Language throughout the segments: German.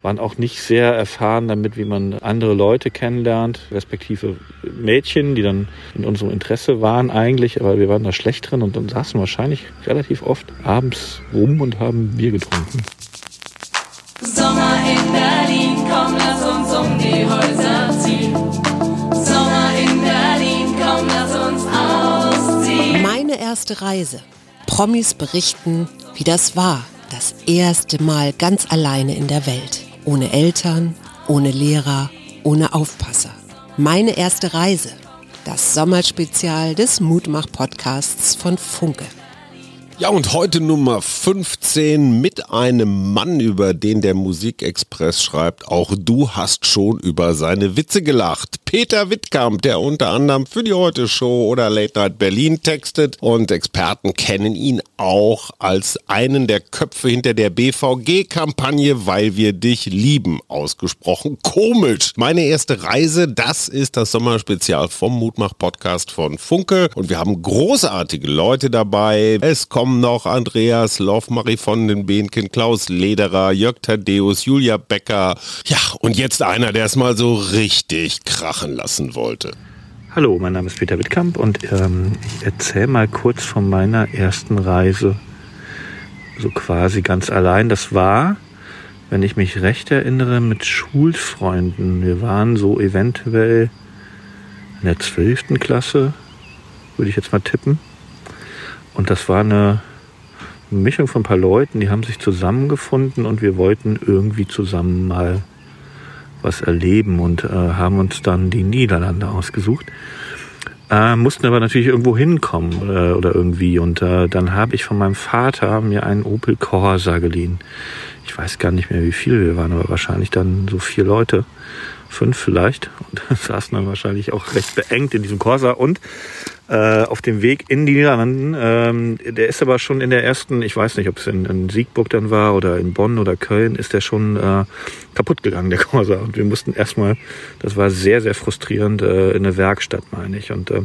waren auch nicht sehr erfahren damit, wie man andere Leute kennenlernt, respektive Mädchen, die dann in unserem Interesse waren eigentlich, aber wir waren da schlecht drin und dann saßen wahrscheinlich relativ oft abends rum und haben Bier getrunken. Sommer in Berlin, komm, lass uns um die Häuser ziehen. Sommer in Berlin, komm, lass uns ausziehen. Meine erste Reise. Promis berichten, wie das war. Das erste Mal ganz alleine in der Welt. Ohne Eltern, ohne Lehrer, ohne Aufpasser. Meine erste Reise. Das Sommerspezial des Mutmach-Podcasts von Funke. Ja, und heute Nummer 15 mit einem Mann, über den der Musikexpress schreibt, auch du hast schon über seine Witze gelacht. Peter Wittkamp, der unter anderem für die Heute Show oder Late Night Berlin textet und Experten kennen ihn auch als einen der Köpfe hinter der BVG-Kampagne, weil wir dich lieben, ausgesprochen komisch. Meine erste Reise, das ist das Sommerspezial vom Mutmach-Podcast von Funke und wir haben großartige Leute dabei. Es kommt kommen noch Andreas Loff, Marie von den Behnken, Klaus Lederer, Jörg Thaddeus, Julia Becker. Ja, und jetzt einer, der es mal so richtig krachen lassen wollte. Hallo, mein Name ist Peter Wittkamp und ähm, ich erzähle mal kurz von meiner ersten Reise. So quasi ganz allein. Das war, wenn ich mich recht erinnere, mit Schulfreunden. Wir waren so eventuell in der 12. Klasse, würde ich jetzt mal tippen. Und das war eine Mischung von ein paar Leuten, die haben sich zusammengefunden und wir wollten irgendwie zusammen mal was erleben und äh, haben uns dann die Niederlande ausgesucht. Äh, mussten aber natürlich irgendwo hinkommen äh, oder irgendwie. Und äh, dann habe ich von meinem Vater mir einen Opel Corsa geliehen. Ich weiß gar nicht mehr, wie viele wir waren, aber wahrscheinlich dann so vier Leute fünf vielleicht und saßen dann wahrscheinlich auch recht beengt in diesem Corsa und äh, auf dem Weg in die Niederlanden. Ähm, der ist aber schon in der ersten, ich weiß nicht, ob es in, in Siegburg dann war oder in Bonn oder Köln, ist der schon äh, kaputt gegangen, der Corsa. Und wir mussten erstmal, das war sehr, sehr frustrierend, äh, in eine Werkstatt, meine ich. Und äh,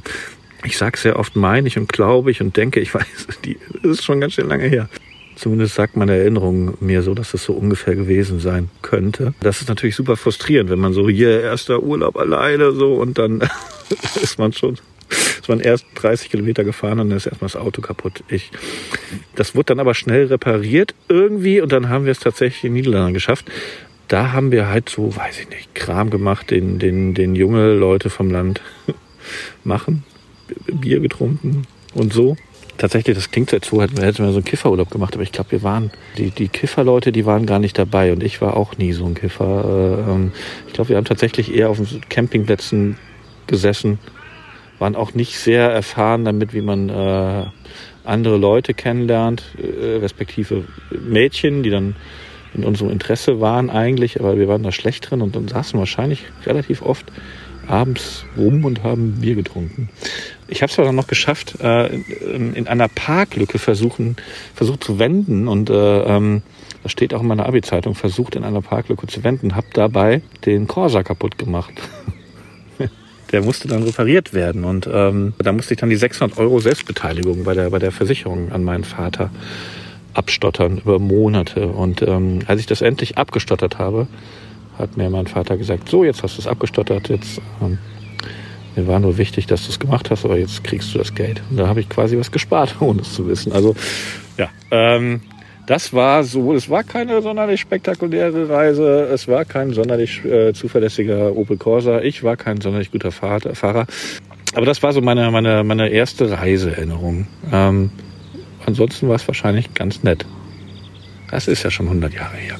ich sage sehr oft meine ich und glaube ich und denke, ich weiß, die, das ist schon ganz schön lange her. Zumindest sagt meine Erinnerung mir so, dass es so ungefähr gewesen sein könnte. Das ist natürlich super frustrierend, wenn man so hier erster Urlaub alleine so und dann ist man schon ist man erst 30 Kilometer gefahren und dann ist erstmal das Auto kaputt. Ich, das wurde dann aber schnell repariert irgendwie und dann haben wir es tatsächlich in Niederlanden geschafft. Da haben wir halt so, weiß ich nicht, Kram gemacht, den, den, den junge Leute vom Land machen. Bier getrunken und so tatsächlich, das klingt jetzt so, hätten wir, hätten wir so einen Kifferurlaub gemacht, aber ich glaube, wir waren, die, die Kifferleute, die waren gar nicht dabei und ich war auch nie so ein Kiffer. Äh, ähm, ich glaube, wir haben tatsächlich eher auf den Campingplätzen gesessen, waren auch nicht sehr erfahren damit, wie man äh, andere Leute kennenlernt, äh, respektive Mädchen, die dann in unserem Interesse waren eigentlich, aber wir waren da schlecht drin und dann saßen wahrscheinlich relativ oft abends rum und haben Bier getrunken. Ich habe es aber dann noch geschafft, äh, in, in, einer Parklücke versuchen, versucht zu wenden und äh, ähm, das steht auch in meiner Abi-Zeitung, versucht in einer Parklücke zu wenden, habe dabei den Corsa kaputt gemacht. der musste dann repariert werden und ähm, da musste ich dann die 600 Euro Selbstbeteiligung bei der, bei der Versicherung an meinen Vater abstottern über Monate. Und ähm, als ich das endlich abgestottert habe, hat mir mein Vater gesagt, so, jetzt hast du es abgestottert, jetzt ähm, mir war nur wichtig, dass du es gemacht hast, aber jetzt kriegst du das Geld. Und da habe ich quasi was gespart, ohne es zu wissen. Also ja, ähm, das war so, es war keine sonderlich spektakuläre Reise, es war kein sonderlich äh, zuverlässiger Opel Corsa, ich war kein sonderlich guter Fahrer. Aber das war so meine, meine, meine erste Reiseerinnerung. Ähm, ansonsten war es wahrscheinlich ganz nett. Das ist ja schon 100 Jahre her.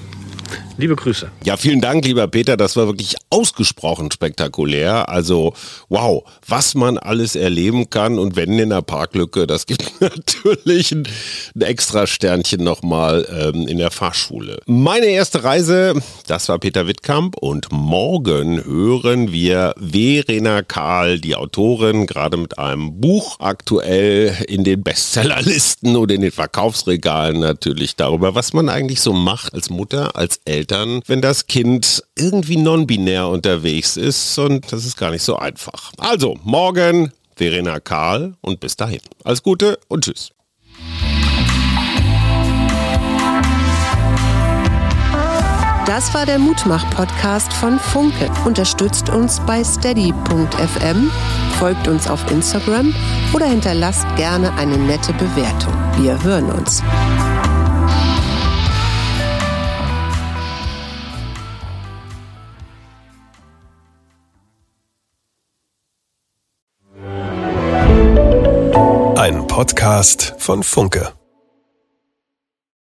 Liebe Grüße. Ja, vielen Dank, lieber Peter. Das war wirklich ausgesprochen spektakulär. Also, wow, was man alles erleben kann und wenn in der Parklücke, das gibt natürlich ein, ein extra Sternchen nochmal ähm, in der Fahrschule. Meine erste Reise, das war Peter Wittkamp und morgen hören wir Verena Kahl, die Autorin, gerade mit einem Buch aktuell in den Bestsellerlisten oder in den Verkaufsregalen natürlich darüber, was man eigentlich so macht als Mutter, als Eltern Eltern, wenn das Kind irgendwie non-binär unterwegs ist und das ist gar nicht so einfach. Also, morgen Verena Karl und bis dahin. Alles Gute und tschüss. Das war der Mutmach-Podcast von Funke. Unterstützt uns bei steady.fm, folgt uns auf Instagram oder hinterlasst gerne eine nette Bewertung. Wir hören uns. Podcast von Funke.